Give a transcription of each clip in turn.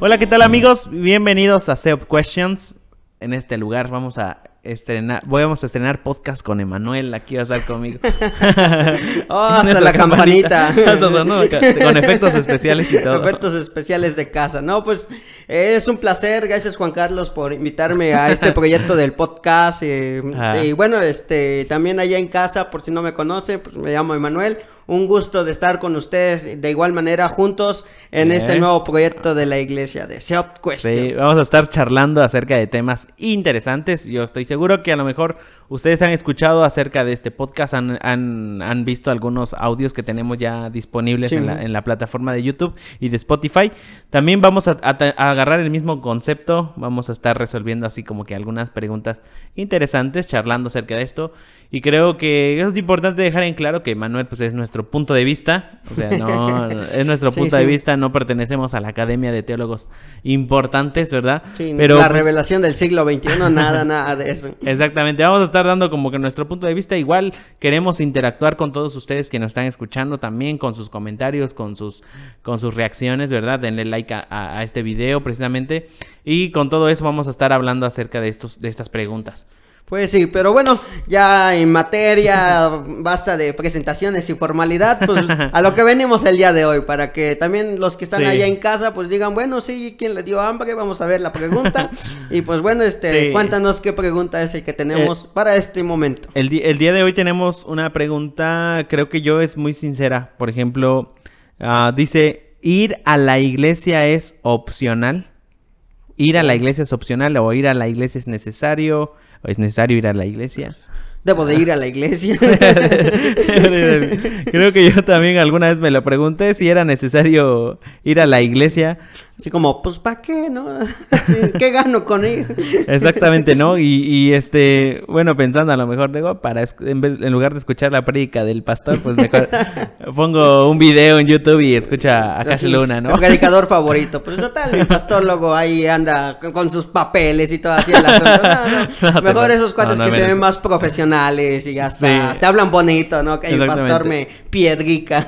Hola, ¿qué tal amigos? Bienvenidos a SEOP Questions. En este lugar vamos a estrenar, vamos a estrenar podcast con Emanuel, aquí va a estar conmigo. oh, hasta la campanita. Hasta sonó con efectos especiales y todo. Efectos especiales de casa. No, pues es un placer. Gracias Juan Carlos por invitarme a este proyecto del podcast. eh, Ah. Y bueno, este también allá en casa, por si no me conoce, pues me llamo Emanuel. Un gusto de estar con ustedes de igual manera juntos en este nuevo proyecto de la iglesia de Question. Sí, vamos a estar charlando acerca de temas interesantes. Yo estoy seguro que a lo mejor ustedes han escuchado acerca de este podcast, han, han, han visto algunos audios que tenemos ya disponibles Sí. en, la, en la plataforma de YouTube y de Spotify. También vamos a, a ta- a agarrar el mismo concepto, vamos a estar resolviendo así como que algunas preguntas interesantes, charlando acerca de esto. Y creo que es importante dejar en claro que Manuel pues es nuestro punto de vista, o sea, no es nuestro Sí, punto de vista, no pertenecemos a la Academia de Teólogos importantes, ¿verdad? Sí, Pero la pues, revelación del siglo XXI, nada, nada de eso. Exactamente, vamos a estar dando como que nuestro punto de vista. Igual queremos interactuar con todos ustedes que nos están escuchando también, con sus comentarios, con sus, con sus reacciones, ¿verdad? Denle like a, a- a este video precisamente. Y con todo eso vamos a estar hablando acerca de, estos, de estas preguntas. Pues sí, pero bueno, ya en materia, basta de presentaciones y formalidad, pues a lo que venimos el día de hoy, para que también los que están Sí. allá en casa, pues digan, bueno, sí, ¿quién le dio hambre? Vamos a ver la pregunta. y pues bueno, este, Sí. cuéntanos qué pregunta es el que tenemos para este momento. El, el día de hoy tenemos una pregunta, creo que yo es muy sincera. Por ejemplo, ah, dice, ¿ir a la iglesia es opcional? ¿Ir a la iglesia es opcional o ir a la iglesia es necesario? ¿O es necesario ir a la iglesia? Debo de ir a la iglesia. Creo que yo también alguna vez me lo pregunté si era necesario ir a la iglesia. Así como, pues ¿para qué, no? ¿Qué gano con ir? Exactamente, ¿no? Y, y, este, bueno, pensando a lo mejor, digo, para en, vez- en lugar de escuchar la prédica del pastor, pues mejor pongo un video en YouTube y escucha a Cash Luna, ¿no? El predicador favorito. Pues total, mi pastor luego ahí anda con, sus papeles y todo así el. No, no. No, Mejor esos cuates que se ven más profesionales y hasta Sí. te hablan bonito, ¿no? Que el pastor me piedrica.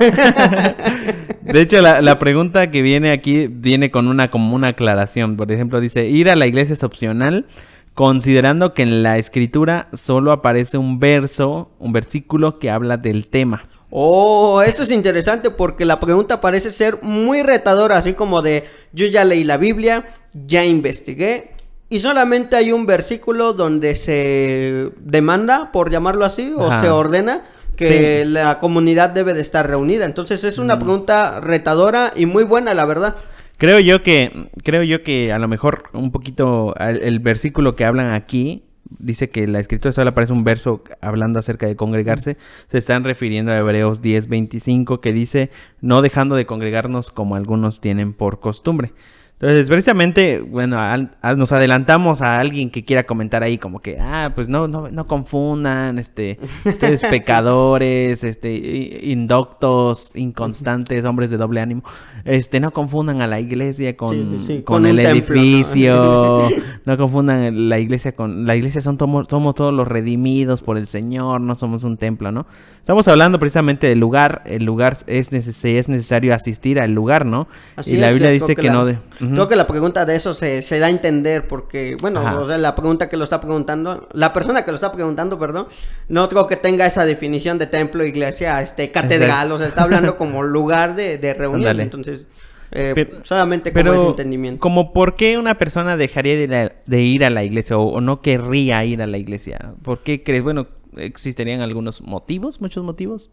De hecho, la, la pregunta que viene aquí viene con una como una aclaración. Por ejemplo, dice, ir a la iglesia es opcional, considerando que en la escritura solo aparece un verso, un versículo que habla del tema. Oh, esto es interesante porque la pregunta parece ser muy retadora, así como de yo ya leí la Biblia, ya investigué y solamente hay un versículo donde se demanda, por llamarlo así, o Ajá. se ordena que Sí. la comunidad debe de estar reunida. Entonces es una Mm. pregunta retadora y muy buena, la verdad. Creo yo que, creo yo que a lo mejor un poquito el, el versículo que hablan aquí dice que la escritura solo aparece un verso hablando acerca de congregarse. Se están refiriendo a Hebreos 10, 25 que dice no dejando de congregarnos como algunos tienen por costumbre. Entonces, precisamente, bueno, al- nos adelantamos a alguien que quiera comentar ahí como que, ah, pues no, no, no confundan, este, ustedes pecadores, este, indoctos, inconstantes, hombres de doble ánimo, este, no confundan a la iglesia con, Sí, sí, sí, con, con el edificio, no confundan la iglesia con, la iglesia son tomo- somos todos los redimidos por el Señor, no somos un templo, ¿no? Estamos hablando precisamente del lugar, el lugar es, neces es necesario asistir al lugar, ¿no? Así y la Biblia dice que, la- no de... Creo que la pregunta de eso se, se da a entender porque, bueno, Ajá. o sea, la pregunta que lo está preguntando, la persona que lo está preguntando, perdón, no creo que tenga esa definición de templo, iglesia, este, catedral, o sea, está hablando como lugar de, de reunión, entonces, eh, Pero- solamente como Pero, ese entendimiento. como por qué una persona dejaría de, la- de ir a la iglesia o, o no querría ir a la iglesia? ¿Por qué crees? Bueno, existirían algunos motivos, muchos motivos.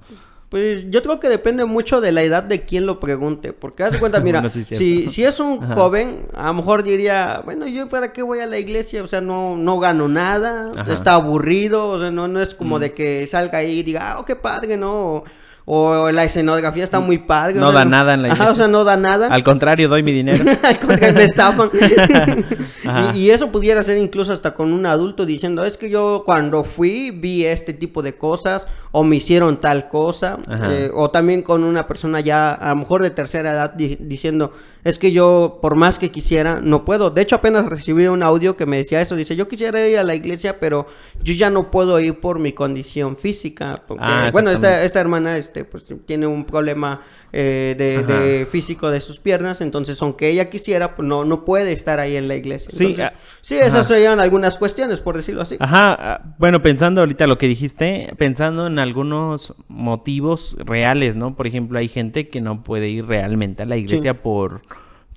Pues yo creo que depende mucho de la edad de quien lo pregunte, porque haz de cuenta, mira, Bueno, sí, cierto. si, si es un Ajá. joven, a lo mejor diría, bueno, yo para qué voy a la iglesia, o sea, no, no gano nada, Ajá. está aburrido, o sea, no, no es como Mm. de que salga ahí y diga, ah, oh, qué padre, ¿no? O, o la escenografía está muy padre. o No sea, da nada en la Ajá, iglesia. o sea, no da nada. Al contrario, doy mi dinero. Al contrario, me estafan. Ajá. y, y eso pudiera ser incluso hasta con un adulto diciendo, es que yo cuando fui vi este tipo de cosas o me hicieron tal cosa. Eh, o también con una persona ya a lo mejor de tercera edad di- diciendo, es que yo por más que quisiera no puedo. De hecho apenas recibí un audio que me decía eso. Dice, yo quisiera ir a la iglesia, pero yo ya no puedo ir por mi condición física. Porque, Ah, bueno, esta, esta hermana este, pues tiene un problema eh, de, de físico de sus piernas, entonces aunque ella quisiera, pues no, no puede estar ahí en la iglesia. Sí, Entonces, ah, sí, esas serían algunas cuestiones, por decirlo así. Ajá, ah, bueno, pensando ahorita lo que dijiste, pensando en algunos motivos reales, ¿no? Por ejemplo, hay gente que no puede ir realmente a la iglesia por,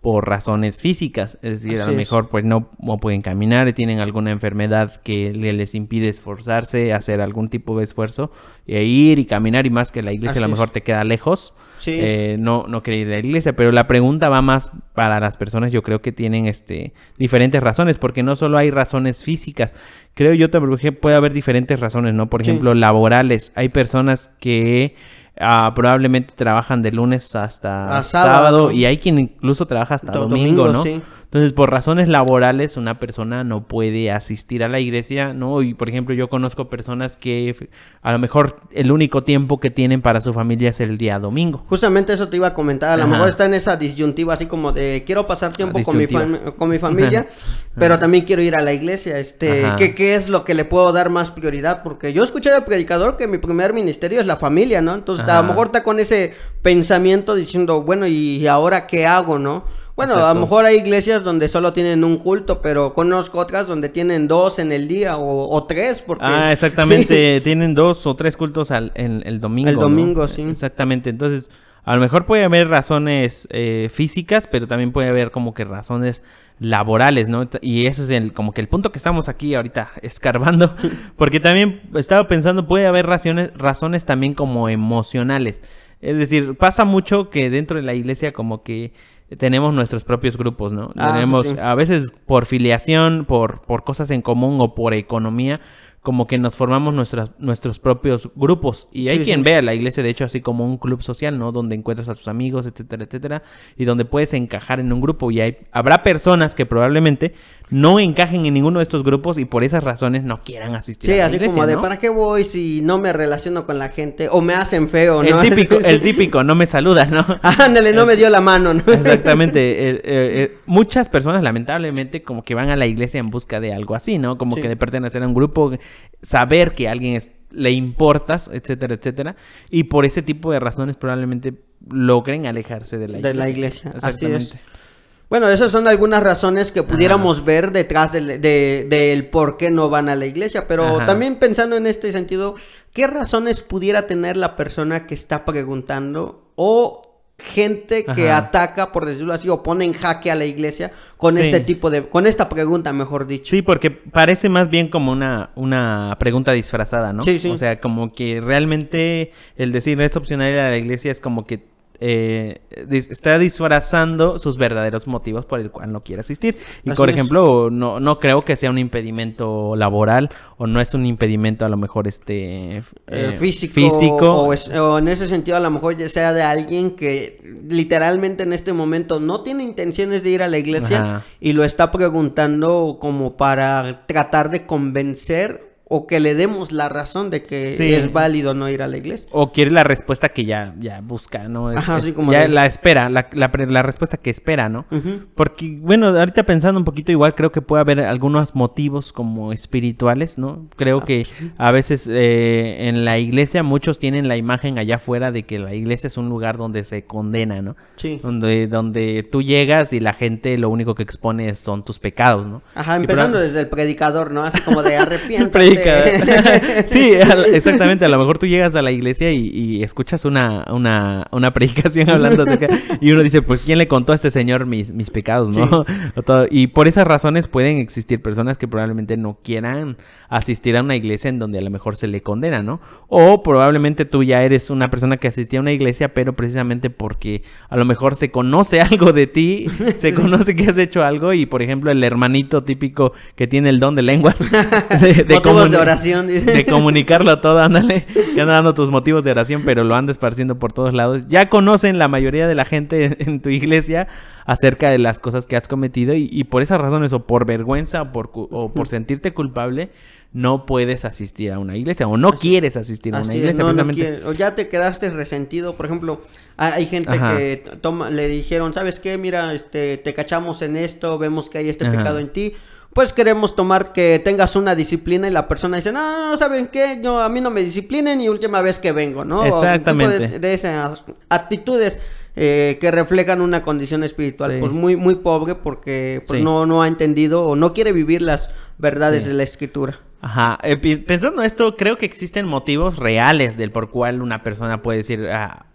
por razones físicas, es decir, a lo es. mejor pues no, no pueden caminar, tienen alguna enfermedad que le- les impide esforzarse, hacer algún tipo de esfuerzo, e ir y caminar y más que la iglesia a Así lo mejor es. te queda lejos. Sí. eh, no, no quiere ir a la iglesia, pero la pregunta va más para las personas, yo creo que tienen este diferentes razones, porque no solo hay razones físicas, creo yo también que puede haber diferentes razones, ¿no? Por Sí. ejemplo, laborales, hay personas que ah, probablemente trabajan de lunes hasta A sábado. sábado. y hay quien incluso trabaja hasta Do- domingo, domingo, ¿no? sí. Entonces, por razones laborales, una persona no puede asistir a la iglesia, ¿no? Y, por ejemplo, yo conozco personas que a lo mejor el único tiempo que tienen para su familia es el día domingo. Justamente eso te iba a comentar. A lo mejor está en esa disyuntiva, así como de quiero pasar tiempo con mi, con mi familia, pero también quiero ir a la iglesia. Este. ¿qué, ¿Qué es lo que le puedo dar más prioridad? Porque yo escuché al predicador que mi primer ministerio es la familia, ¿no? Entonces, a lo mejor está con ese pensamiento diciendo, bueno, ¿y ahora qué hago, no? Bueno, a lo mejor hay iglesias donde solo tienen un culto, pero conozco otras donde tienen dos en el día o, o tres, porque... Ah, exactamente. Tienen dos o tres cultos al, en, el domingo. El ¿no? domingo, sí. Exactamente. Entonces, a lo mejor puede haber razones eh, físicas, pero también puede haber como que razones laborales, ¿no? Y ese es el, como que el punto que estamos aquí ahorita escarbando. Porque también estaba pensando, puede haber razones, razones también como emocionales. Es decir, pasa mucho que dentro de la iglesia como que tenemos nuestros propios grupos, ¿no? Ah, tenemos sí. a veces por filiación, por, por cosas en común o por economía, como que nos formamos nuestras, nuestros propios grupos. Y hay Sí, quien sí. ve a la iglesia, de hecho, así como un club social, ¿no? Donde encuentras a tus amigos, etcétera, etcétera, y donde puedes encajar en un grupo. Y hay, habrá personas que probablemente no encajen en ninguno de estos grupos y por esas razones no quieran asistir Sí, a la así iglesia, como de, ¿no? ¿para qué voy si no me relaciono con la gente? O me hacen feo, El ¿no? típico, el típico, no me saluda, ¿no? Ándale, no me dio la mano, ¿no? Exactamente. eh, eh, eh, muchas personas, lamentablemente, como que van a la iglesia en busca de algo así, ¿no? Como Sí. que de pertenecer a un grupo, saber que a alguien es- le importas, etcétera, etcétera. Y por ese tipo de razones probablemente logren alejarse de la iglesia. De la iglesia, así es. Bueno, esas son algunas razones que pudiéramos ver detrás del, de- del por qué no van a la iglesia, pero Ajá. también pensando en este sentido, ¿qué razones pudiera tener la persona que está preguntando o gente que Ajá. ataca, por decirlo así, o pone en jaque a la iglesia con Sí. este tipo de, con esta pregunta, mejor dicho? Sí, porque parece más bien como una, una pregunta disfrazada, ¿no? Sí, sí. O sea, como que realmente el decir es opcional a la iglesia es como que eh, está disfrazando sus verdaderos motivos por el cual no quiere asistir. Y Así por es. ejemplo, no, no creo que sea un impedimento laboral o no es un impedimento a lo mejor este eh, eh, físico, físico. O, es- o en ese sentido a lo mejor ya sea de alguien que literalmente en este momento no tiene intenciones de ir a la iglesia Ajá. y lo está preguntando como para tratar de convencer o que le demos la razón de que Sí. es válido no ir a la iglesia. O quiere la respuesta que ya, ya busca, ¿no? Es- Ajá, así como ya de- la espera, la, la la respuesta que espera, ¿no? Porque, bueno, ahorita pensando un poquito, igual creo que puede haber algunos motivos como espirituales, ¿no? Creo Ah, que a veces eh, en la iglesia muchos tienen la imagen allá afuera de que la iglesia es un lugar donde se condena, ¿no? Sí. Donde, donde tú llegas y la gente lo único que expone son tus pecados, ¿no? Ajá, empezando desde el predicador, ¿no? Así como de el sí, exactamente. A lo mejor tú llegas a la iglesia y, y escuchas una, una, una predicación hablando acerca. Y uno dice, pues, ¿quién le contó a este señor mis, mis pecados, no? Y por esas razones pueden existir personas que probablemente no quieran asistir a una iglesia en donde a lo mejor se le condena, ¿no? O probablemente tú ya eres una persona que asistía a una iglesia, pero precisamente porque a lo mejor se conoce algo de ti, se conoce que has hecho algo y, por ejemplo, el hermanito típico que tiene el don de lenguas. De, Motivos de oración, de comunicarlo todo, ándale, que anda dando tus motivos de oración, pero lo anda esparciendo por todos lados. Ya conocen la mayoría de la gente en, tu iglesia acerca de las cosas que has cometido y, y por esas razones, o por vergüenza o por, cu- o por sentirte culpable, no puedes asistir a una iglesia o no quieres asistir a una iglesia. no, no precisamente. quiere- o ya te quedaste resentido, por ejemplo, hay, gente Ajá. que toma, le dijeron, ¿sabes qué? Mira, este, te cachamos en esto, vemos que hay este Ajá. pecado en ti. Pues queremos tomar que tengas una disciplina y la persona dice, no, no, ¿saben qué? Yo, a mí no me disciplinen y última vez que vengo, ¿no? Exactamente. de, esas actitudes. Eh, que reflejan una condición espiritual pues muy muy pobre porque pues no no ha entendido o no quiere vivir las verdades de la escritura. Ajá, eh, pensando esto, creo que existen motivos reales del por cual una persona puede decir, ah,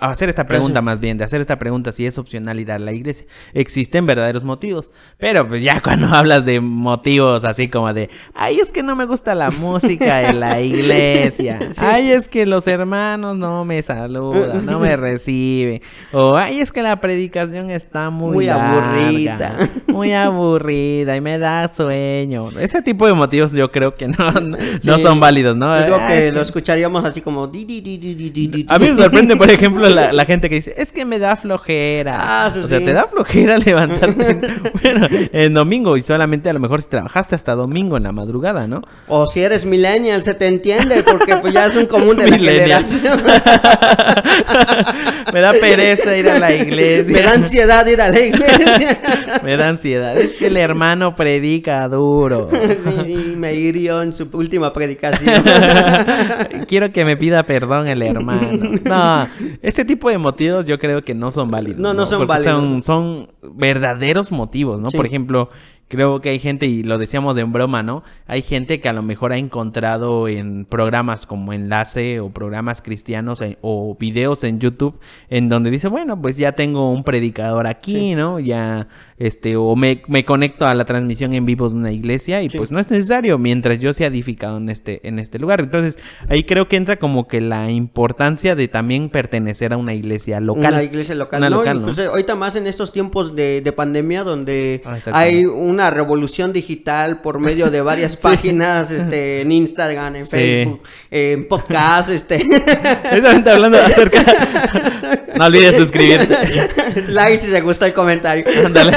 hacer esta pregunta más bien, de hacer esta pregunta si es opcional ir a la iglesia. Existen verdaderos motivos, pero pues ya cuando hablas de motivos así como de, ay, es que no me gusta la música de la iglesia, ay, es que los hermanos no me saludan, no me reciben, o ay, es que la predicación está muy, muy aburrida, muy aburrida y me da sueño. Ese tipo de motivos yo creo que no, no, son válidos, ¿no? Yo creo que lo escucharíamos así como... A mí me sorprende, por ejemplo, ejemplo, la, gente que dice, es que me da flojera. Ah, o sea, te da flojera levantarte. bueno, en domingo y solamente a lo mejor si trabajaste hasta domingo en la madrugada, ¿no? O si eres millennial, se te entiende, porque pues ya es un común de la generación. me da pereza ir a la iglesia. Me da ansiedad ir a la iglesia. me da ansiedad. Es que el hermano predica duro. y me hirió en su última predicación. Quiero que me pida perdón el hermano. No, ese tipo de motivos yo creo que no son válidos. No, no, son válidos. Son, verdaderos motivos, ¿no? Por ejemplo, creo que hay gente, y lo decíamos de broma, ¿no? Hay gente que a lo mejor ha encontrado en programas como Enlace o programas cristianos eh, o videos en YouTube en donde dice, bueno, pues ya tengo un predicador aquí, ¿no? Ya este, o me, me, conecto a la transmisión en vivo de una iglesia y pues no es necesario mientras yo sea edificado en este, en este lugar. Entonces, ahí creo que entra como que la importancia de también pertenecer a una iglesia local. Una iglesia local, ¿no? local ahorita más en estos tiempos de, pandemia donde ah, hay una revolución digital por medio de varias páginas, este, en Instagram, en Facebook, en podcast, este. Hablando acerca... no olvides suscribirte. like si te gusta el comentario. Ándale.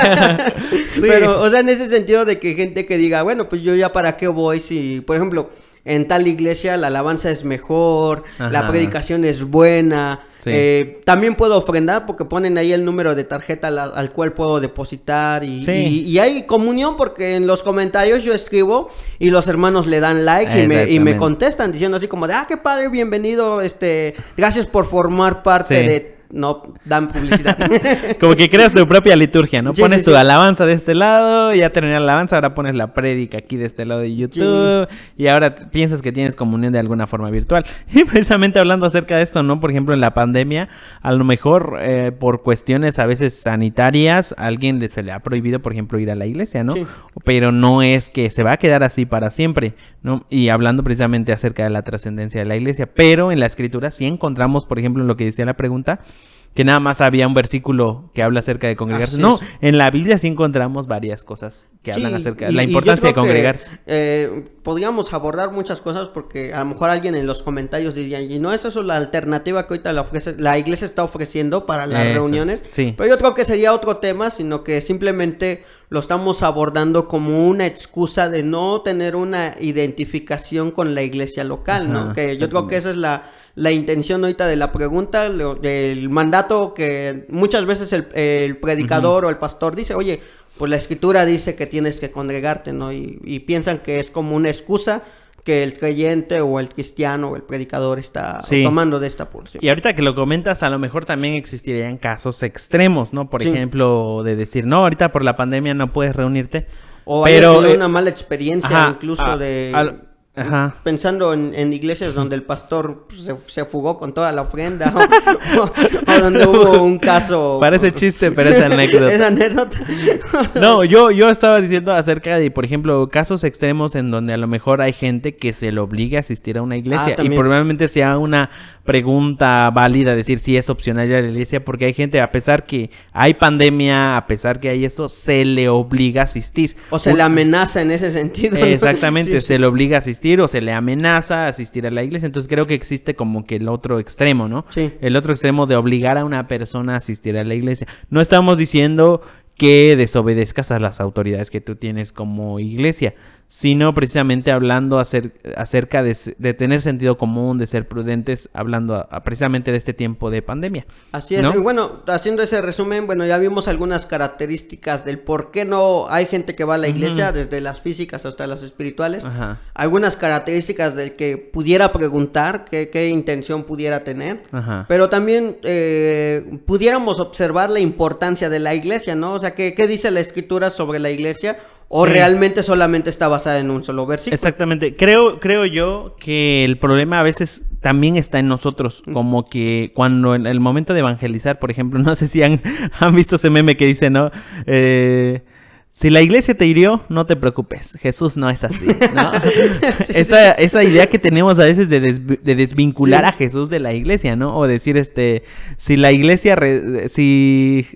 Pero, o sea, en ese sentido de que gente que diga, bueno, pues yo ya para qué voy si, por ejemplo, en tal iglesia la alabanza es mejor, la predicación es buena. Eh, también puedo ofrendar porque ponen ahí el número de tarjeta al, cual puedo depositar y, y, hay comunión porque en los comentarios yo escribo y los hermanos le dan like y me, y me, contestan diciendo así como de, ah, qué padre, bienvenido, este, gracias por formar parte de no dan publicidad. Como que creas tu propia liturgia, ¿no? pones tu alabanza de este lado, ya terminé la alabanza, ahora pones la prédica aquí de este lado de YouTube y ahora piensas que tienes comunión de alguna forma virtual. Y precisamente hablando acerca de esto, ¿no? Por ejemplo, en la pandemia, a lo mejor eh, por cuestiones a veces sanitarias, a alguien se le ha prohibido, por ejemplo, ir a la iglesia, ¿no? Pero no es que se va a quedar así para siempre, ¿no? Y hablando precisamente acerca de la trascendencia de la iglesia, pero en la escritura sí encontramos, por ejemplo, en lo que decía la pregunta, que nada más había un versículo que habla acerca de congregarse. no, en la Biblia sí encontramos varias cosas que hablan acerca de la importancia de congregarse. eh, podríamos abordar muchas cosas porque a lo mejor alguien en los comentarios diría, y no es eso la alternativa que ahorita la, ofrece, la iglesia está ofreciendo para las reuniones. Sí. Pero yo creo que sería otro tema, sino que simplemente lo estamos abordando como una excusa de no tener una identificación con la iglesia local, ¿no? Que yo creo que esa es la la intención ahorita de la pregunta, del mandato que muchas veces el, predicador o el pastor dice, oye, pues la escritura dice que tienes que congregarte, ¿no? Y, piensan que es como una excusa que el creyente o el cristiano o el predicador está tomando de esta porción. Y ahorita que lo comentas, a lo mejor también existirían casos extremos, ¿no? Por ejemplo, de decir, no, ahorita por la pandemia no puedes reunirte. O pero, hay una mala experiencia incluso de... Pensando en, iglesias donde el pastor pues, se, fugó con toda la ofrenda o, donde hubo un caso. Parece chiste, pero es anécdota. es anécdota. no, yo, yo estaba diciendo acerca de, por ejemplo, casos extremos en donde a lo mejor hay gente que se le obliga a asistir a una iglesia ah, y probablemente sea una pregunta válida decir si es opcional ir a la iglesia porque hay gente, a pesar que hay pandemia, a pesar que hay eso, se le obliga a asistir. O se le amenaza en ese sentido. Exactamente, se le obliga a asistir o se le amenaza a asistir a la iglesia. Entonces creo que existe como que el otro extremo, ¿no? Sí. El otro extremo de obligar a una persona a asistir a la iglesia. No estamos diciendo que desobedezcas a las autoridades que tú tienes como iglesia, sino precisamente hablando acer- acerca de, tener sentido común, de ser prudentes, hablando a- a precisamente de este tiempo de pandemia. Así es. ¿no? Y bueno, haciendo ese resumen, bueno, ya vimos algunas características del por qué no hay gente que va a la iglesia, desde las físicas hasta las espirituales. Ajá. Algunas características del que pudiera preguntar, qué, qué intención pudiera tener. Ajá. Pero también eh, pudiéramos observar la importancia de la iglesia, ¿no? O sea, ¿qué, qué dice la escritura sobre la iglesia? ¿O Sí. realmente solamente está basada en un solo versículo? Exactamente. Creo, creo yo que el problema a veces también está en nosotros. Como que cuando en el momento de evangelizar, por ejemplo, no sé si han, han visto ese meme que dice, ¿no? Eh, si la iglesia te hirió, no te preocupes. Jesús no es así, ¿no? esa, esa idea que tenemos a veces de, desvi- de desvincular Sí. a Jesús de la iglesia, ¿no? O decir, este, si la iglesia, si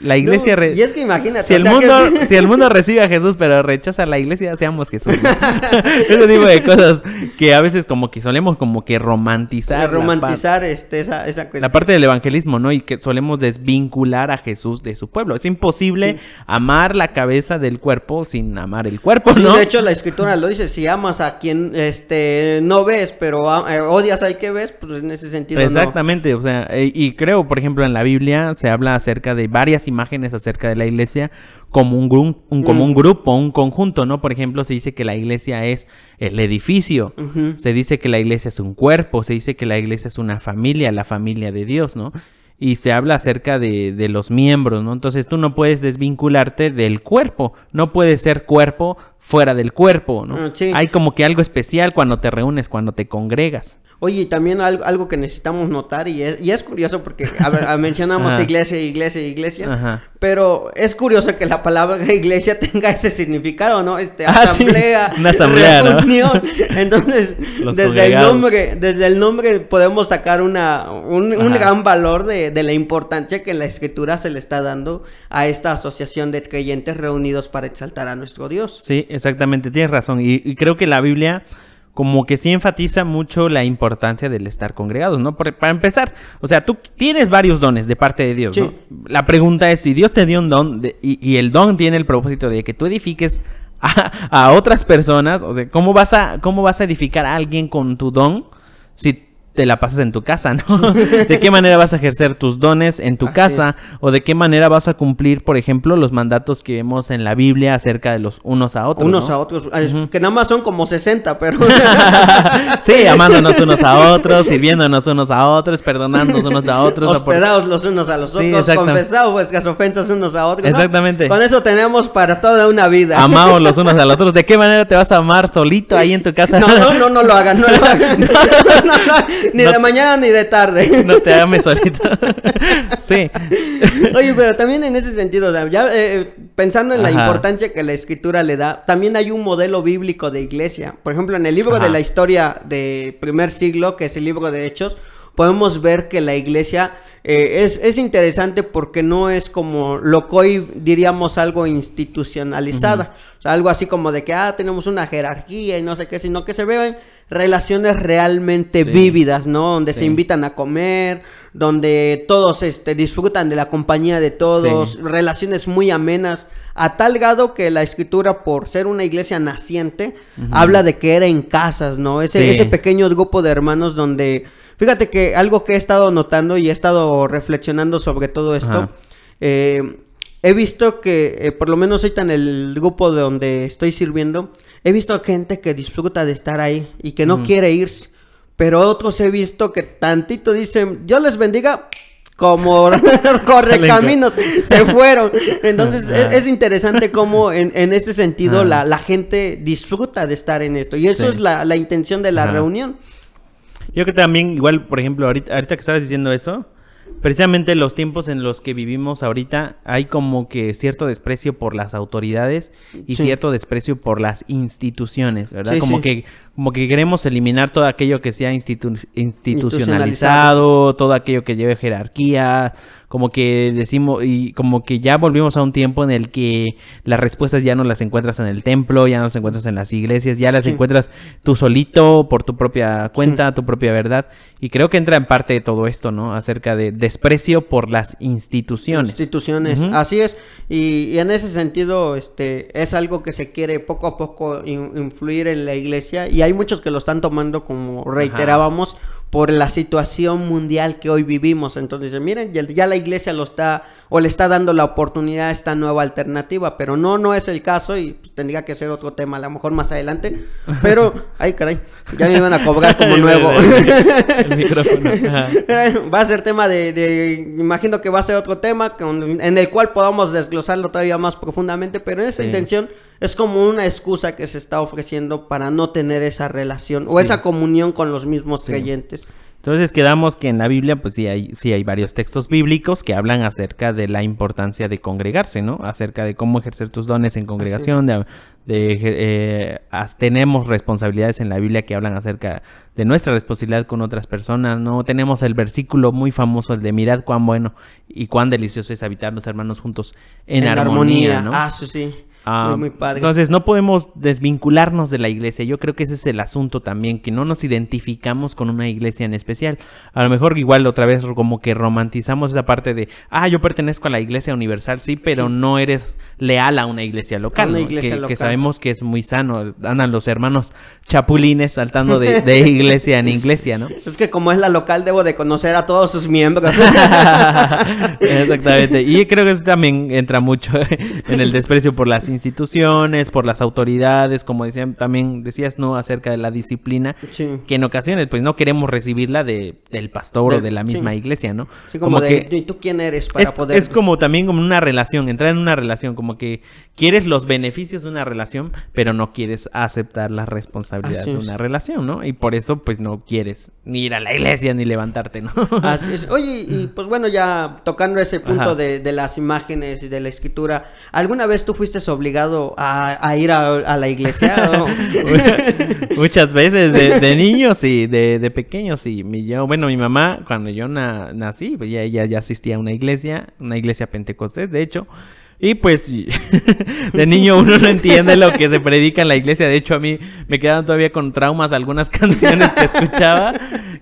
la iglesia... No, y es que imagínate. si o el, sea, mundo, que- si el mundo recibe a Jesús pero rechaza a la iglesia, seamos Jesús. ¿no? Ese tipo de cosas que a veces como que solemos como que romantizar. la romantizar este, esa, esa La, cuestión. parte del evangelismo, ¿no? Y que solemos desvincular a Jesús de su pueblo. Es imposible amar la cabeza del cuerpo sin amar el cuerpo, Sí, ¿no? de hecho, la escritura lo dice, si amas a quien este no ves, pero eh, odias al que ves, pues en ese sentido no. Exactamente, o sea, eh, y creo, por ejemplo, en la Biblia se habla acerca de varias imágenes acerca de la iglesia como un, gru- un- como Mm. un grupo, un conjunto, ¿no? Por ejemplo, se dice que la iglesia es el edificio, se dice que la iglesia es un cuerpo, se dice que la iglesia es una familia, la familia de Dios, ¿no? Y se habla acerca de, de los miembros, ¿no? Entonces tú no puedes desvincularte del cuerpo, no puedes ser cuerpo fuera del cuerpo, ¿no? Ah, sí. Hay como que algo especial cuando te reúnes, cuando te congregas. Oye, y también algo, algo que necesitamos notar, y es, y es curioso porque a ver, mencionamos Ajá. iglesia, iglesia, iglesia, Ajá. pero es curioso que la palabra iglesia tenga ese significado, ¿no? Este, Ah, sí, asamblea, una asamblea, ¿no? reunión. Entonces, Los desde el nombre, desde el nombre podemos sacar una, un, gran valor de, de la importancia que la escritura se le está dando a esta asociación de creyentes reunidos para exaltar a nuestro Dios. Sí, exactamente, tienes razón. Y, y creo que la Biblia como que sí enfatiza mucho la importancia del estar congregados, ¿no? Por- para empezar, o sea, tú tienes varios dones de parte de Dios, Sí. ¿no? La pregunta es, si Dios te dio un don de- y, y el don tiene el propósito de que tú edifiques a, a otras personas, o sea, ¿cómo vas, a, ¿cómo vas a edificar a alguien con tu don si te la pasas en tu casa, ¿no? ¿De qué manera vas a ejercer tus dones en tu Así casa? ¿O de qué manera vas a cumplir, por ejemplo, los mandatos que vemos en la Biblia acerca de los unos a otros? Unos ¿no? a otros, que nada más son como 60, pero... sí, amándonos unos a otros, sirviéndonos unos a otros, perdonándonos unos a otros. hospedados los unos a los otros, confesados vuestras ofensas unos a otros. ¿no? Exactamente. Con eso tenemos para toda una vida. Amados los unos a los otros. ¿De qué manera te vas a amar solito ahí en tu casa? No, no, no, no lo hagan, no lo hagan. No, no lo hagan. Ni No- de mañana ni de tarde. No te ames solito. sí. Oye, pero también en ese sentido, ya eh, pensando en la importancia que la escritura le da, también hay un modelo bíblico de iglesia. Por ejemplo, en el libro de la historia de primer siglo, que es el libro de Hechos, podemos ver que la iglesia eh, es, es interesante porque no es como lo que hoy diríamos algo institucionalizada. O sea, algo así como de que, ah, tenemos una jerarquía y no sé qué, sino que se ven relaciones realmente Sí. vívidas, ¿no? Donde se invitan a comer, donde todos este, disfrutan de la compañía de todos, Sí. relaciones muy amenas, a tal grado que la escritura, por ser una iglesia naciente, habla de que era en casas, ¿no? Ese, ese pequeño grupo de hermanos donde, fíjate que algo que he estado notando y he estado reflexionando sobre todo esto, eh, he visto que, eh, por lo menos ahorita en el grupo de donde estoy sirviendo, he visto gente que disfruta de estar ahí y que no quiere irse. Pero otros he visto que tantito dicen, Dios les bendiga, como correcaminos, se fueron. Entonces es, es interesante cómo en, en este sentido Ajá. la, la gente disfruta de estar en esto. Y eso Sí. es la, la intención de la Ajá. reunión. Yo creo que también, igual, por ejemplo, ahorita, ahorita que estabas diciendo eso, precisamente los tiempos en los que vivimos ahorita, hay como que cierto desprecio por las autoridades y Sí. cierto desprecio por las instituciones, ¿verdad? Sí, como sí. que como que queremos eliminar todo aquello que sea institu- Institucionalizado. institucionalizado, todo aquello que lleve jerarquía, Como que decimos, y como que ya volvimos a un tiempo en el que las respuestas ya no las encuentras en el templo, ya no las encuentras en las iglesias, ya las encuentras tú solito, por tu propia cuenta, tu propia verdad. Y creo que entra en parte de todo esto, ¿no? Acerca de desprecio por las instituciones. Instituciones, así es. Y, en ese sentido, este, es algo que se quiere poco a poco influir en la iglesia. Y hay muchos que lo están tomando, como reiterábamos, por la situación mundial que hoy vivimos. Entonces, miren, ya la iglesia lo está o le está dando la oportunidad a esta nueva alternativa, pero no, no es el caso y pues, tendría que ser otro tema, a lo mejor más adelante. Pero, ay, caray, ya me iban a cobrar como nuevo. el micrófono. va a ser tema de, imagino que va a ser otro tema en el cual podamos desglosarlo todavía más profundamente, pero en esa intención es como una excusa que se está ofreciendo para no tener esa relación o esa comunión con los mismos creyentes. Entonces quedamos que en la Biblia, pues sí hay, sí hay varios textos bíblicos que hablan acerca de la importancia de congregarse, ¿no? Acerca de cómo ejercer tus dones en congregación, de, eh, tenemos responsabilidades en la Biblia que hablan acerca de nuestra responsabilidad con otras personas, ¿no? Tenemos el versículo muy famoso, el de mirad cuán bueno y cuán delicioso es habitar los hermanos juntos en, armonía, ¿no? Ah, sí, sí. Ah, entonces no podemos desvincularnos de la iglesia. Yo creo que ese es el asunto también, que no nos identificamos con una iglesia en especial. A lo mejor igual otra vez como que romantizamos esa parte de, ah, yo pertenezco a la iglesia universal, sí, pero no eres leal a una iglesia local. Una iglesia que, local. que, sabemos que es muy sano. Andan los hermanos chapulines saltando de, de, iglesia en iglesia, ¿no? Es que como es la local debo de conocer a todos sus miembros. Exactamente. Y creo que eso también entra mucho en el desprecio por las instituciones, por las autoridades, como decían, también decías, ¿no? Acerca de la disciplina, que en ocasiones pues no queremos recibirla de, del pastor o de la misma iglesia, ¿no? Sí, como, de, que, ¿tú quién eres para es, poder...? Es como también como una relación, entrar en una relación, como que quieres los beneficios de una relación, pero no quieres aceptar las responsabilidades de una relación, ¿no? Y por eso pues no quieres ni ir a la iglesia ni levantarte, ¿no? Así es. Oye, y pues bueno, ya tocando ese punto de, de, las imágenes y de la escritura, ¿alguna vez tú fuiste obligado obligado a, ir a, la iglesia? Muchas veces, de, niños y de, pequeños. Y mi, yo, bueno, mi mamá, cuando yo nací, pues ya, ella ya asistía a una iglesia, una iglesia pentecostés, de hecho. Y pues de niño uno no entiende lo que se predica en la iglesia. De hecho, a mí me quedan todavía con traumas algunas canciones que escuchaba,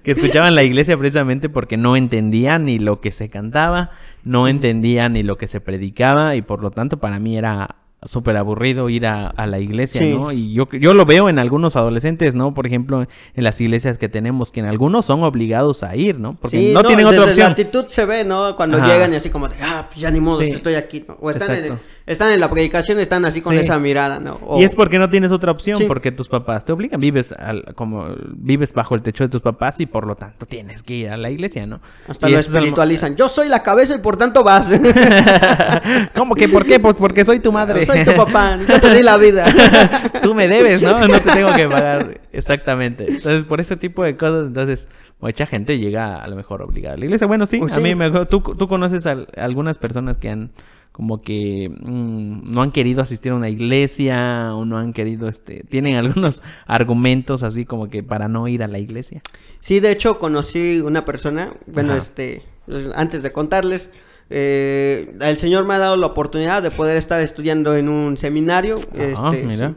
que escuchaba en la iglesia precisamente porque no entendía ni lo que se cantaba, no entendía ni lo que se predicaba y por lo tanto para mí era súper aburrido ir a, la iglesia, ¿no? Y yo, yo lo veo en algunos adolescentes, ¿no? Por ejemplo, en las iglesias que tenemos, que en algunos son obligados a ir, ¿no? Porque no, tienen otra opción. La actitud se ve, ¿no? Cuando llegan y así como de, ah, pues ya ni modo, estoy aquí, O están en, están en la predicación, están así con esa mirada, ¿no? Y es porque no tienes otra opción, porque tus papás te obligan, vives al, como vives bajo el techo de tus papás y por lo tanto tienes que ir a la iglesia, ¿no? Hasta lo espiritualizan. Yo soy la cabeza y por tanto vas. ¿Cómo que por qué? Pues porque soy tu madre. Soy tu papá, yo te di la vida. Tú me debes, ¿no? No te tengo que pagar. Exactamente. Entonces, por ese tipo de cosas, entonces mucha gente llega a lo mejor obligada a la iglesia. Bueno, sí, a mí me tú, tú conoces a algunas personas que han como que mm, no han querido asistir a una iglesia o no han querido, este, tienen algunos argumentos así como que para no ir a la iglesia. Sí, de hecho conocí una persona, bueno, este, pues, antes de contarles, eh, el Señor me ha dado la oportunidad de poder estar estudiando en un seminario. este, mira.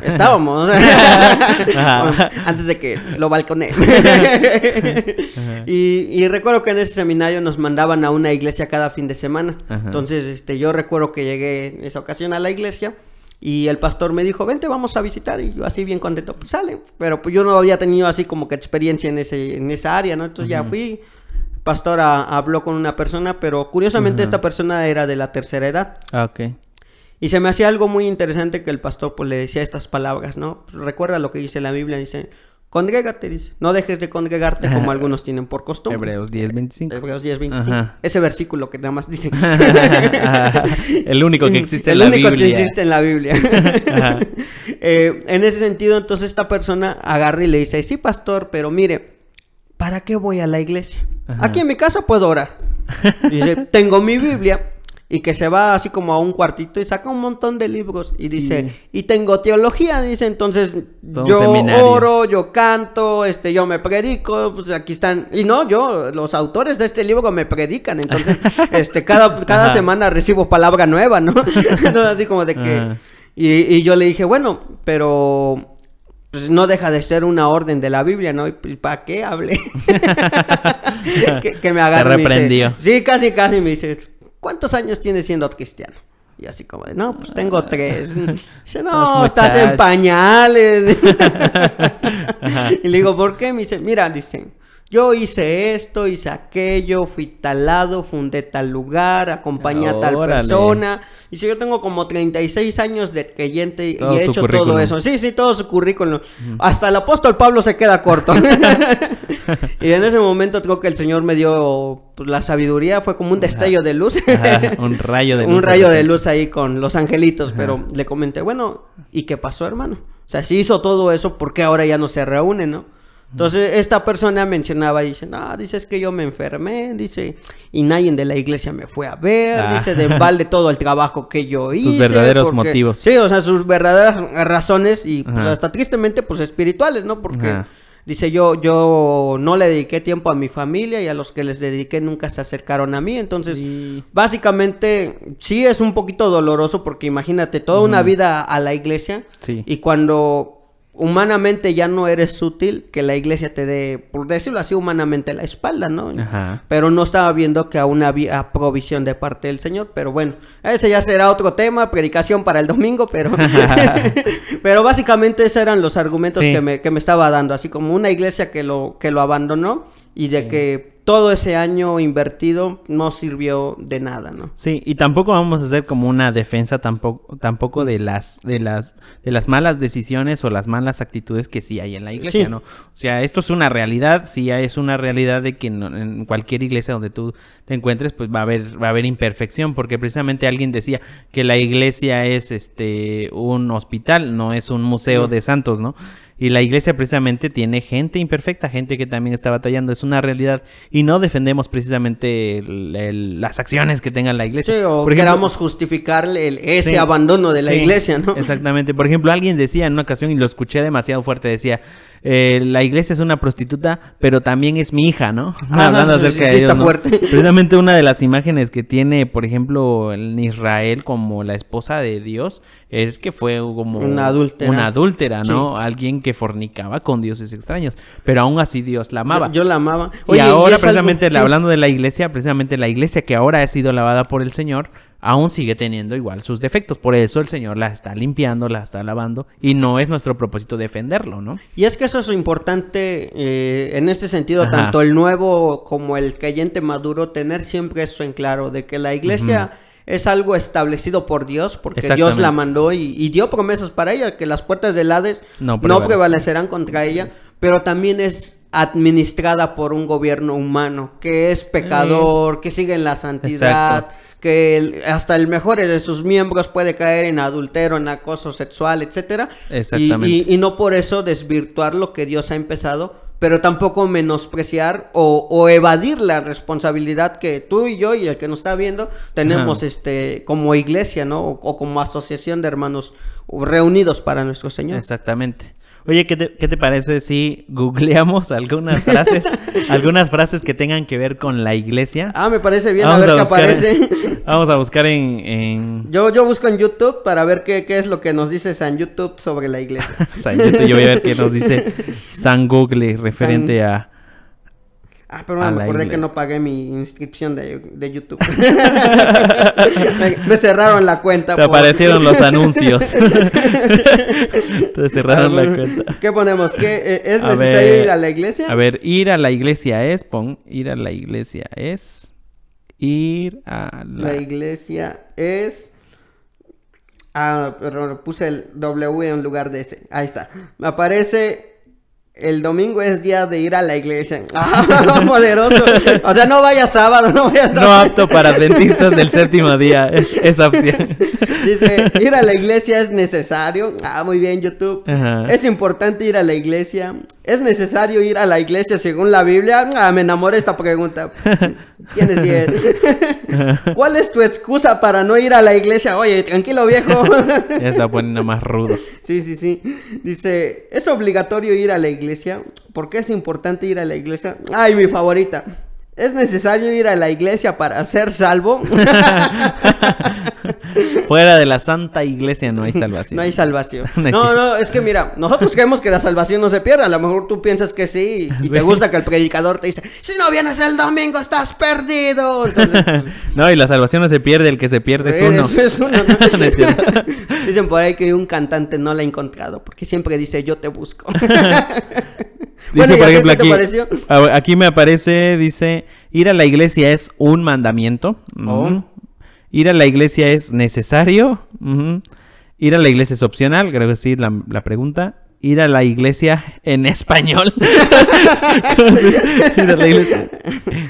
Estábamos. antes de que lo balconé. y, recuerdo que en ese seminario nos mandaban a una iglesia cada fin de semana. Entonces, este, yo recuerdo que llegué en esa ocasión a la iglesia. Y el pastor me dijo, vente, vamos a visitar. Y yo así bien contento, pues sale. Pero pues yo no había tenido así como que experiencia en, ese, en esa área, ¿no? Entonces ya fui. Pastor habló con una persona, pero curiosamente esta persona era de la tercera edad. Ah, ok. Y se me hacía algo muy interesante que el pastor pues le decía estas palabras, ¿no? Pues, recuerda lo que dice la Biblia, dice, congrégate, dice, no dejes de congregarte como algunos tienen por costumbre. Hebreos 10.25. Hebreos 10.25. Ese versículo que nada más dice. el único que existe en la Biblia. El único que existe en la Biblia. Eh, en ese sentido, entonces esta persona agarra y le dice, sí, pastor, pero mire, ¿para qué voy a la iglesia? Aquí en mi casa puedo orar. Dice, tengo mi Biblia y que se va así como a un cuartito y saca un montón de libros y dice, y tengo teología, dice, entonces Todo yo seminario. oro, yo canto, este, yo me predico, pues aquí están, y no, yo, los autores de este libro me predican, entonces, este, cada, cada Ajá. semana recibo palabra nueva, ¿no? No, así como de que, y, y yo le dije, bueno, pero pues no deja de ser una orden de la Biblia, ¿no? ¿Y para qué hable? que, que me me dice- reprendió. sí, casi, casi me dice, ¿cuántos años tienes siendo cristiano? Y así como de, no, pues tengo tres. Dice, no, estás en pañales. y le digo, ¿por qué? Me dice, mira, dice, yo hice esto, hice aquello, fui tal lado, fundé tal lugar, acompañé a tal Órale. persona. Dice, yo tengo como 36 años de creyente y Todo he su hecho todo currículum. eso. Sí, sí, todo su currículum. Hasta el apóstol Pablo se queda corto. y en ese momento creo que el Señor me dio pues, la sabiduría, fue como un destello de luz. Ajá, un rayo de luz. un rayo de luz ahí con los angelitos, pero le comenté, bueno, ¿y qué pasó, hermano? O sea, si hizo todo eso, ¿por qué ahora ya no se reúnen, no? Entonces, esta persona mencionaba y dice, no, dice, es que yo me enfermé, dice, y nadie de la iglesia me fue a ver, Ah. dice, de balde todo el trabajo que yo hice. verdaderos motivos. Sí, o sea, sus verdaderas razones y pues, hasta tristemente, pues espirituales, ¿no? Porque... Ajá. Dice, yo, yo no le dediqué tiempo a mi familia y a los que les dediqué nunca se acercaron a mí. Entonces, Sí. básicamente, sí es un poquito doloroso porque imagínate, toda una vida a la iglesia Sí. y cuando humanamente ya no eres útil, que la iglesia te dé, por decirlo así, humanamente la espalda, ¿no? Ajá. Pero no estaba viendo que aún había provisión de parte del Señor. Pero bueno, ese ya será otro tema, predicación para el domingo, pero... pero básicamente esos eran los argumentos Sí. que, me, que me estaba dando. Así como una iglesia que lo, que lo abandonó y de que todo ese año invertido no sirvió de nada, ¿no? Sí, y tampoco vamos a hacer como una defensa tampoco, tampoco de las, de las, de las malas decisiones o las malas actitudes que sí hay en la iglesia, Sí. ¿no? O sea, esto es una realidad, sí es una realidad de que en cualquier iglesia donde tú te encuentres, pues va a haber, va a haber imperfección, porque precisamente alguien decía que la iglesia es este un hospital, no es un museo de santos, ¿no? Y la iglesia precisamente tiene gente imperfecta, gente que también está batallando, es una realidad. Y no defendemos precisamente el- el- las acciones que tenga la iglesia. Sí, o Por ejemplo, queramos justificarle el- ese Sí, abandono de la sí, iglesia, ¿no? Exactamente. Por ejemplo, alguien decía en una ocasión, y lo escuché demasiado fuerte, decía, eh, la iglesia es una prostituta, pero también es mi hija, ¿no? Hablando sí, acerca sí, de Dios, está ¿no? fuerte. Precisamente una de las imágenes que tiene, por ejemplo, en Israel como la esposa de Dios, es que fue como Una adúltera. una adúltera, ¿no? Alguien que fornicaba con dioses extraños, pero aún así Dios la amaba. Yo, yo la amaba. y ahora, precisamente, hablando de la iglesia, precisamente la iglesia que ahora ha sido lavada por el Señor, aún sigue teniendo igual sus defectos. Por eso el Señor la está limpiando, la está lavando, y no es nuestro propósito defenderlo, ¿no? Y es que eso es importante eh, en este sentido, Ajá. tanto el nuevo como el creyente maduro, tener siempre eso en claro, de que la iglesia es algo establecido por Dios, porque Dios la mandó y, y dio promesas para ella, que las puertas del Hades No no, prevalecerán. contra ella, pero también es administrada por un gobierno humano, que es pecador, que sigue en la santidad. Exacto. Que el- hasta el mejor de sus miembros puede caer en adulterio, en acoso sexual, etcétera. Y- Exactamente. y- y no por eso desvirtuar lo que Dios ha empezado, pero tampoco menospreciar o, o evadir la responsabilidad que tú y yo y el que nos está viendo tenemos Ajá. este como iglesia, ¿no? O, o como asociación de hermanos reunidos para nuestro Señor. Exactamente. Oye, ¿qué te, qué te parece si googleamos algunas frases, algunas frases que tengan que ver con la iglesia? Ah, me parece bien, Vamos a ver qué aparece. Vamos a buscar en, en Yo, yo busco en YouTube para ver qué, qué es lo que nos dice San YouTube sobre la iglesia. San YouTube. Yo voy a ver qué nos dice San Google referente a... Ah, pero A me acordé que no pagué mi inscripción de, de YouTube. me, me cerraron la cuenta. Te por- aparecieron los anuncios. Te cerraron la Ah, cuenta. ¿Qué ponemos? ¿Qué, eh, ¿Es A necesario ver, ir a la iglesia? A ver, ir a la iglesia es, pon, ir a la iglesia es, ir a la... La iglesia es... Ah, pero puse el W en lugar de ese. Ahí está. Me aparece... El domingo es día de ir a la iglesia. ¡Ah, poderoso! O sea, no vaya sábado, no vaya No apto para adventistas del séptimo día, es, esa opción. Dice, ir a la iglesia es necesario. Ah, muy bien, YouTube. Ajá. Es importante ir a la iglesia. ¿Es necesario ir a la iglesia según la Biblia? Ah, me enamoré esta pregunta. Tienes 10. ¿Cuál es tu excusa para no ir a la iglesia? Oye, tranquilo viejo. ya está poniendo más rudo. Sí, sí, sí. Dice, ¿es obligatorio ir a la iglesia? ¿Por qué es importante ir a la iglesia? Ay, mi favorita. ¿Es necesario ir a la iglesia para ser salvo? Fuera de la santa iglesia no hay salvación. No hay salvación. No, no, es que mira, nosotros creemos que la salvación no se pierde. A lo mejor tú piensas que sí y te gusta que el predicador te dice, si no vienes el domingo estás perdido. No, y la salvación no se pierde, el que se pierde es uno. Eso es uno. Dicen por ahí que un cantante no la ha encontrado porque siempre dice yo te busco. Dice, por ejemplo, aquí, aquí me aparece, dice, ir a la iglesia es un mandamiento. Oh. Ir a la iglesia es necesario. Ir a la iglesia es opcional, creo que sí, la, la pregunta ir a la iglesia en español.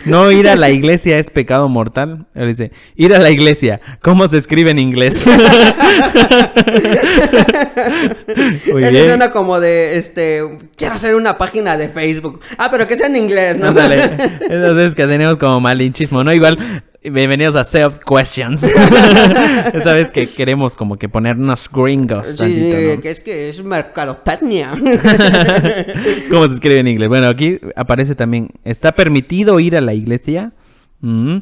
No ir a la iglesia es pecado mortal. Él dice, ir a la iglesia, ¿cómo se escribe en inglés? Eso suena como de, este, quiero hacer una página de Facebook. Ah, pero que sea en inglés, ¿no? Entonces que tenemos como malinchismo, ¿no? Igual Bienvenidos a Self Questions. Esta vez que queremos como que ponernos gringos. Sí, sí que es que es mercadotecnia. ¿Cómo se escribe en inglés? Bueno, aquí aparece también, ¿está permitido ir a la iglesia? Mm.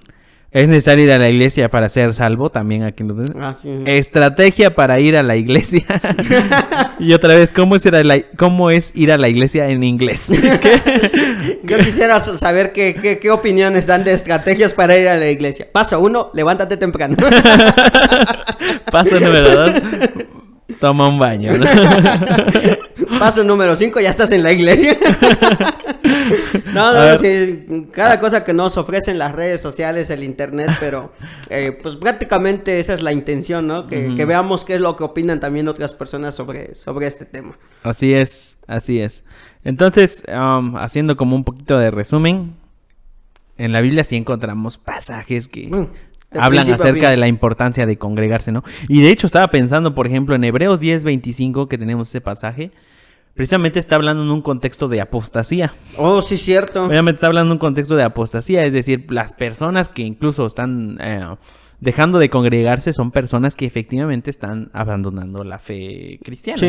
¿Es necesario ir a la iglesia para ser salvo? También aquí ah, Estrategia para ir a la iglesia. y otra vez, ¿cómo es, ir a la, ¿cómo es ir a la iglesia en inglés? Yo quisiera saber qué, qué, opiniones dan de estrategias para ir a la iglesia. Paso uno, levántate temprano. Paso número dos, toma un baño. Paso número cinco, ya estás en la iglesia. no, no, sí, cada cosa que nos ofrecen las redes sociales, el internet, pero eh, pues prácticamente esa es la intención, ¿no? Que, veamos qué es lo que opinan también otras personas sobre, sobre este tema. Así es, así es. Entonces, um, haciendo como un poquito de resumen, en la Biblia sí encontramos pasajes que mm, hablan acerca de la importancia de congregarse, ¿no? Y de hecho estaba pensando, por ejemplo, en Hebreos 10:25 que tenemos ese pasaje, precisamente está hablando en un contexto de apostasía. Oh, sí, cierto. Obviamente está hablando en un contexto de apostasía, es decir, las personas que incluso están eh, dejando de congregarse son personas que efectivamente están abandonando la fe cristiana.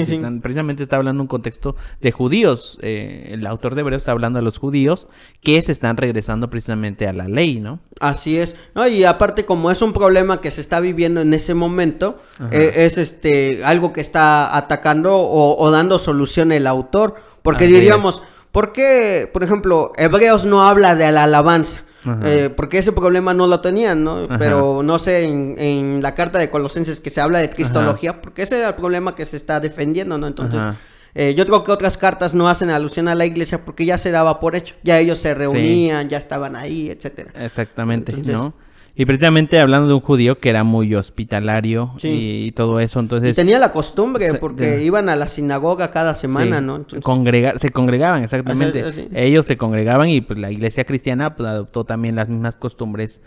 precisamente está hablando un contexto de judíos. Eh, el autor de Hebreos está hablando de los judíos que se están regresando precisamente a la ley, ¿no? Así es. No, y aparte, como es un problema que se está viviendo en ese momento, eh, es este algo que está atacando o, dando solución el autor. Porque diríamos, ¿por qué, por ejemplo, Hebreos no habla de la alabanza? Eh, porque ese problema no lo tenían, ¿no? Pero no sé, en, la carta de Colosenses que se habla de cristología, porque ese es el problema que se está defendiendo, ¿no? Entonces, eh, yo creo que otras cartas no hacen alusión a la iglesia porque ya se daba por hecho, ya ellos se reunían, ya estaban ahí, etcétera. Exactamente, ¿no? Y precisamente hablando de un judío que era muy hospitalario y, todo eso, entonces... tenía la costumbre porque iban a la sinagoga cada semana, ¿no? Congregar, se congregaban, exactamente. Ellos se congregaban y pues la iglesia cristiana pues, adoptó también las mismas costumbres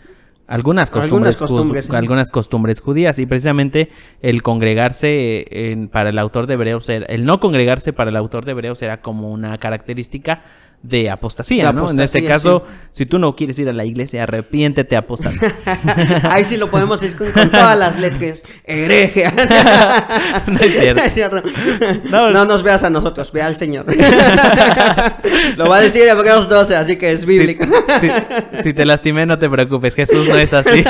algunas costumbres, algunas costumbres, judías y precisamente el congregarse en, para el autor de Hebreos el no congregarse para el autor de Hebreos era como una característica de apostasía, ¿no? en este caso, si tú no quieres ir a la iglesia, arrepiéntete apostando. Ahí sí lo podemos decir con, todas las letras. Hereje. no es cierto. No, nos veas a nosotros, ve al Señor. lo va a decir en Hebreos 12, así que es bíblico. Si, te lastimé, no te preocupes, Jesús no es así.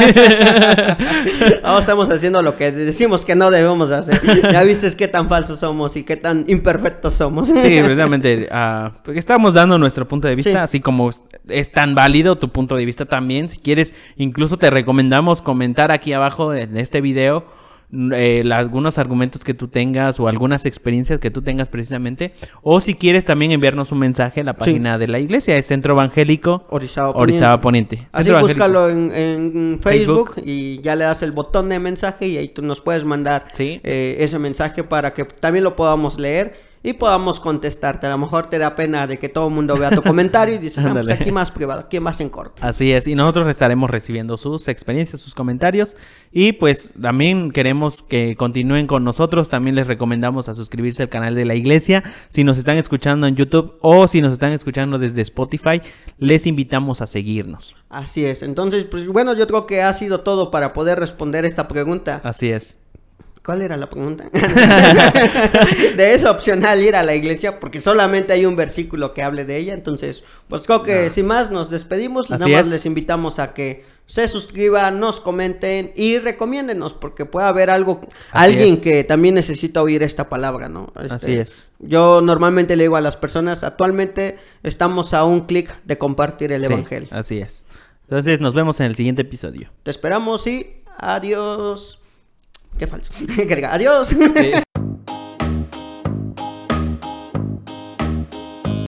Ahora estamos haciendo lo que decimos que no debemos hacer. Ya viste qué tan falsos somos y qué tan imperfectos somos. Sí, precisamente, uh, porque estamos dando nuestro punto de vista, así como es tan válido tu punto de vista también. Si quieres, incluso te recomendamos comentar aquí abajo de, este video eh, algunos argumentos que tú tengas o algunas experiencias que tú tengas precisamente. O si quieres también enviarnos un mensaje a la página de la iglesia, es Centro Evangélico Orizaba Poniente. Así búscalo en, Facebook, y ya le das el botón de mensaje y ahí tú nos puedes mandar eh, ese mensaje para que también lo podamos leer y podamos contestarte. A lo mejor te da pena de que todo el mundo vea tu comentario y dices, no, pues aquí más privado, aquí más en corto. Así es, y nosotros estaremos recibiendo sus experiencias, sus comentarios y pues también queremos que continúen con nosotros, también les recomendamos a suscribirse al canal de la iglesia, si nos están escuchando en YouTube o si nos están escuchando desde Spotify, les invitamos a seguirnos. Así es. Entonces, pues bueno, yo creo que ha sido todo para poder responder esta pregunta. Así es. ¿Cuál era la pregunta? de eso opcional ir a la iglesia porque solamente hay un versículo que hable de ella. Entonces, pues creo que sin más nos despedimos. Así Nada más es. les invitamos a que se suscriban, nos comenten y recomiéndenos porque puede haber algo, Así alguien es. que también necesita oír esta palabra, ¿no? Este, Así es. Yo normalmente le digo a las personas, actualmente estamos a un clic de compartir el Sí, evangelio. así es. Entonces nos vemos en el siguiente episodio. Te esperamos y adiós. Qué falso. Que diga, adiós.